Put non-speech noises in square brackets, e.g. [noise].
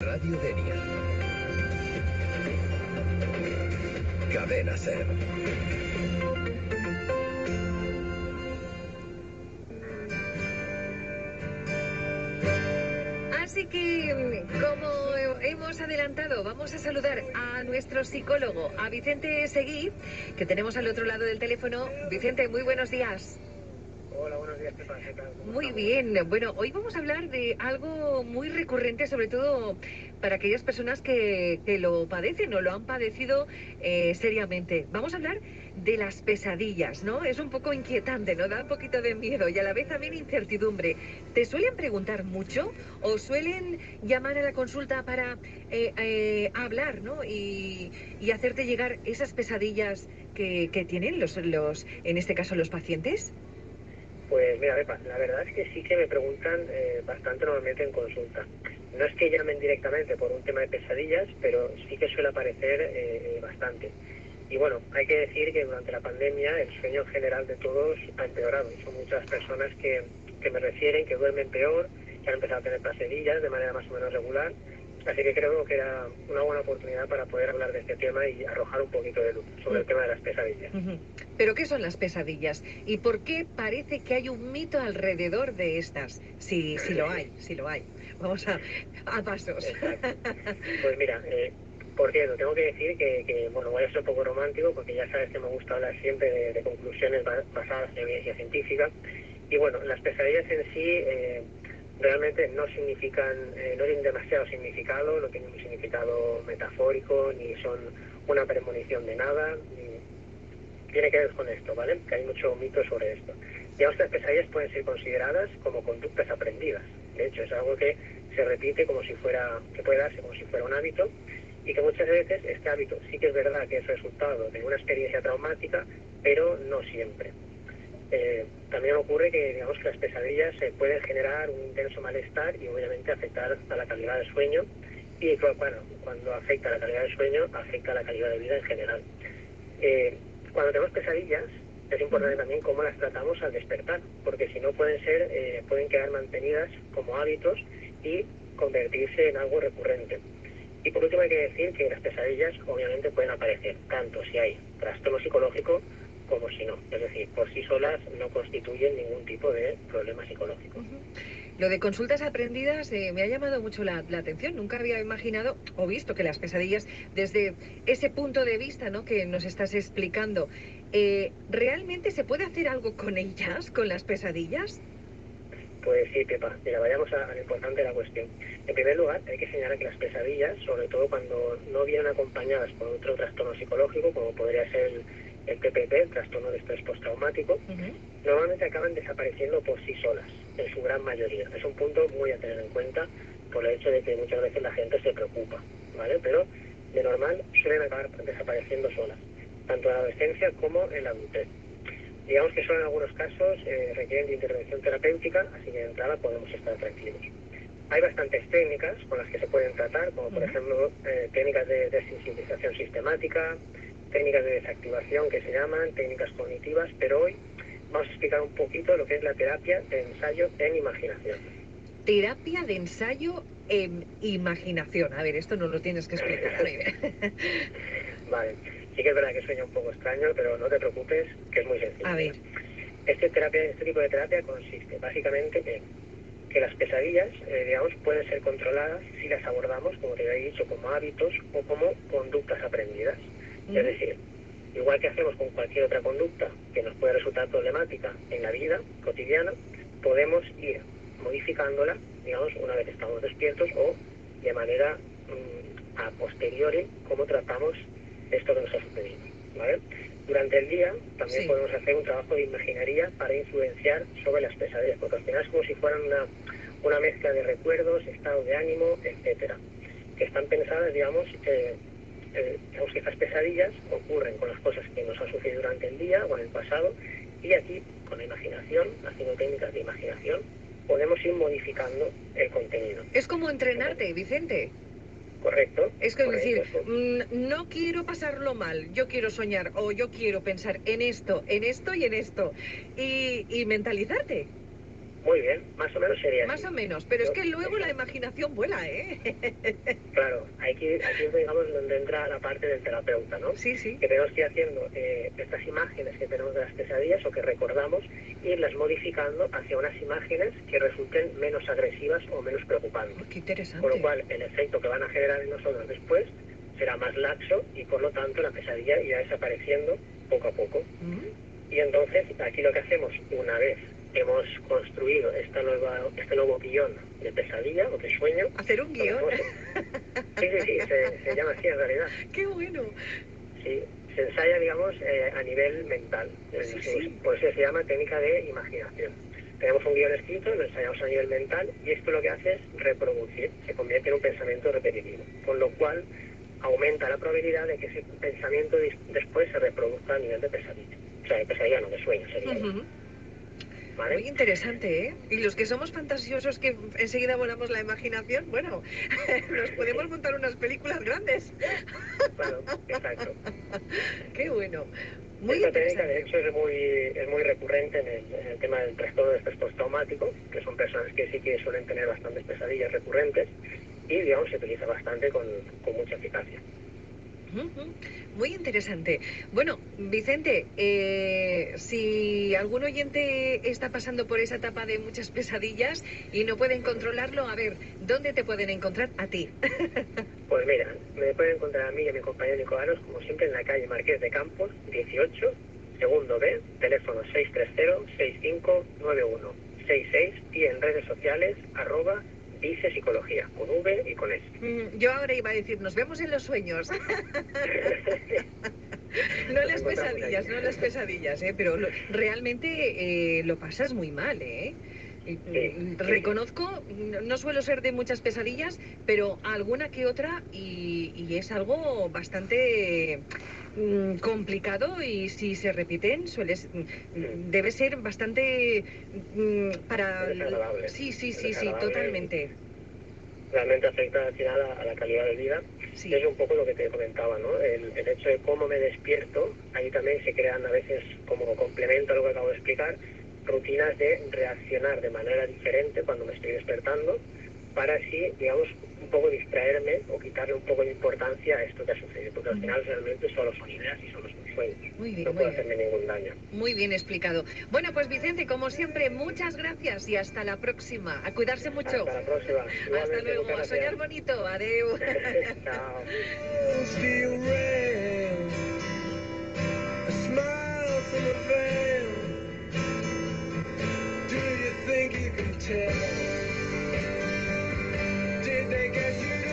Radio Denia. Cadena Ser. Así que, como hemos adelantado, vamos a saludar a nuestro psicólogo, a Vicente Seguí, que tenemos al otro lado del teléfono. Vicente, muy buenos días. Hola, buenos días, ¿qué pasa? ¿Qué tal? ¿Cómo Muy estamos? bien. Bueno, hoy vamos a hablar de algo muy recurrente, sobre todo para aquellas personas que, que lo padecen o lo han padecido eh, seriamente. Vamos a hablar de las pesadillas, ¿no? Es un poco inquietante, ¿no? Da un poquito de miedo y a la vez también incertidumbre. ¿Te suelen preguntar mucho o suelen llamar a la consulta para eh, eh, hablar, ¿no? Y, y hacerte llegar esas pesadillas que, que tienen los, los, en este caso, los pacientes? Pues mira, Pepa, la verdad es que sí que me preguntan eh, bastante normalmente en consulta. No es que llamen directamente por un tema de pesadillas, pero sí que suele aparecer eh, eh, bastante. Y bueno, hay que decir que durante la pandemia el sueño en general de todos ha empeorado. Son muchas personas que, que me refieren que duermen peor, que han empezado a tener pesadillas de manera más o menos regular. Así que creo que era una buena oportunidad para poder hablar de este tema y arrojar un poquito de luz sobre el tema de las pesadillas. Pero ¿qué son las pesadillas? ¿Y por qué parece que hay un mito alrededor de estas? Si, si lo hay, si lo hay. Vamos a, a pasos. Exacto. [laughs] Pues mira, eh, por cierto, tengo que decir que, que, bueno, voy a ser un poco romántico porque ya sabes que me gusta hablar siempre de, de conclusiones ba- basadas en evidencia científica. Y bueno, las pesadillas en sí eh, realmente no significan, eh, no tienen demasiado significado, no tienen un significado metafórico, ni son una premonición de nada, ni tiene que ver con esto, ¿vale? Que hay mucho mito sobre esto. Que las pesadillas pueden ser consideradas como conductas aprendidas. De hecho, es algo que se repite como si fuera, que puede darse como si fuera un hábito y que muchas veces este hábito sí que es verdad que es resultado de una experiencia traumática, pero no siempre. Eh, también ocurre que digamos que las pesadillas se pueden generar un intenso malestar y obviamente afectar a la calidad del sueño y bueno, cuando afecta a la calidad del sueño afecta a la calidad de vida en general. Eh, cuando tenemos pesadillas es importante también cómo las tratamos al despertar, porque si no pueden ser, eh, pueden quedar mantenidas como hábitos y convertirse en algo recurrente. Y por último hay que decir que las pesadillas obviamente pueden aparecer tanto si hay trastorno psicológico como si no. Es decir, por sí solas no constituyen ningún tipo de problema psicológico. Lo de consultas aprendidas eh, me ha llamado mucho la, la atención. Nunca había imaginado o visto que las pesadillas, desde ese punto de vista ¿no? que nos estás explicando, eh, ¿realmente se puede hacer algo con ellas, con las pesadillas? Pues sí, Pepa, mira, vayamos a, a lo importante de la cuestión. En primer lugar, hay que señalar que las pesadillas, sobre todo cuando no vienen acompañadas por otro trastorno psicológico, como podría ser el, el TPP, el trastorno de estrés postraumático, Ujú. normalmente acaban desapareciendo por sí solas, en su gran mayoría. Es un punto muy a tener en cuenta por el hecho de que muchas veces la gente se preocupa, ¿vale? Pero de normal suelen acabar desapareciendo solas, tanto en la adolescencia como en la adultez. Digamos que solo en algunos casos eh, requieren de intervención terapéutica, así que de entrada podemos estar tranquilos. Hay bastantes técnicas con las que se pueden tratar, como por ejemplo eh, técnicas de desensibilización sistemática, técnicas de desactivación que se llaman, técnicas cognitivas, pero hoy vamos a explicar un poquito lo que es la terapia de ensayo en imaginación. Terapia de ensayo en imaginación. A ver, esto nos lo tienes que explicar. [laughs] Vale, sí que es verdad que suena un poco extraño, pero no te preocupes, que es muy sencillo. A ver. Este, terapia, este tipo de terapia consiste básicamente en que las pesadillas, eh, digamos, pueden ser controladas si las abordamos, como te había dicho, como hábitos o como conductas aprendidas. Es decir, igual que hacemos con cualquier otra conducta que nos puede resultar problemática en la vida cotidiana, podemos ir modificándola, digamos, una vez estamos despiertos o de manera mm, a posteriori, cómo tratamos esto que nos ha sucedido. ¿vale? Durante el día también Sí. podemos hacer un trabajo de imaginería para influenciar sobre las pesadillas, porque al final es como si fueran una, una mezcla de recuerdos, estado de ánimo, etcétera, que están pensadas, digamos, eh, eh, digamos que estas pesadillas ocurren con las cosas que nos han sucedido durante el día o en el pasado y aquí con la imaginación, haciendo técnicas de imaginación, podemos ir modificando el contenido. Es como entrenarte, Vicente. ¿Correcto? Es que Correcto, decir, sí. mm, no quiero pasarlo mal, yo quiero soñar o yo quiero pensar en esto, en esto y en esto. Y, y mentalizarte. Muy bien, más o menos sería Más o menos, pero es que luego la imaginación vuela, ¿eh? [laughs] Claro, aquí, aquí es digamos donde entra la parte del terapeuta, ¿no? Sí, sí. Que tenemos que ir haciendo eh, estas imágenes que tenemos de las pesadillas o que recordamos, irlas modificando hacia unas imágenes que resulten menos agresivas o menos preocupantes. Qué interesante. Con lo cual, el efecto que van a generar en nosotros después será más laxo y por lo tanto la pesadilla irá desapareciendo poco a poco. Mm. Y entonces aquí lo que hacemos una vez hemos construido esta nueva, este nuevo guion de pesadilla o de sueño. Hacer un guion. Sí, sí, sí, se, se, llama así en realidad. [laughs] Qué bueno. Sí, se ensaya, digamos, eh, a nivel mental. Sí, sí. Por eso se llama técnica de imaginación. Tenemos un guion escrito, lo ensayamos a nivel mental y esto lo que hace es reproducir, se convierte en un pensamiento repetitivo. Con lo cual aumenta la probabilidad de que ese pensamiento después se reproduzca a nivel de pesadilla. O sea, de pesadilla no, de sueño sería. Uh -huh. ¿Vale? Muy interesante, ¿eh? Y los que somos fantasiosos que enseguida volamos la imaginación, bueno, [laughs] nos podemos montar unas películas grandes. Claro, exacto. [laughs] Qué bueno. Muy Esta técnica, de hecho, es muy, es muy recurrente en el, en el tema del trastorno de estrés postraumático, que son personas que sí que suelen tener bastantes pesadillas recurrentes y, digamos, se utiliza bastante con, con mucha eficacia. Muy interesante. Bueno, Vicente, eh, si algún oyente está pasando por esa etapa de muchas pesadillas y no pueden controlarlo, a ver, ¿dónde te pueden encontrar a ti? [laughs] Pues mira, me pueden encontrar a mí y a mi compañero Nicolás, como siempre, en la calle Marqués de Campos, 18, segundo B, teléfono 630-6591-66 y en redes sociales, arroba dice psicología, con V y con S. Mm, yo ahora iba a decir, nos vemos en los sueños. [laughs] no las pesadillas, no las pesadillas, ¿eh? pero lo, realmente eh, lo pasas muy mal, ¿eh? Sí, Reconozco, no suelo ser de muchas pesadillas, pero alguna que otra y, y es algo bastante mm, complicado y si se repiten sueles mm, debe ser bastante mm, para sí sí sí sí totalmente. Realmente afecta al final a, a la calidad de vida. sí. Es un poco lo que te comentaba, ¿no? El, el hecho de cómo me despierto, ahí también se crean a veces como complemento a lo que acabo de explicar, rutinas de reaccionar de manera diferente cuando me estoy despertando para así, digamos, un poco distraerme o quitarle un poco de importancia a esto que ha sucedido, porque al final realmente solo son ideas y solo son sueños. muy bien No puede bien. hacerme ningún daño. muy bien explicado. Bueno pues Vicente como siempre muchas gracias y hasta la próxima. A cuidarse mucho. Hasta la próxima. hasta luego. A soñar bonito. Adeu. [laughs] Chao. [laughs] from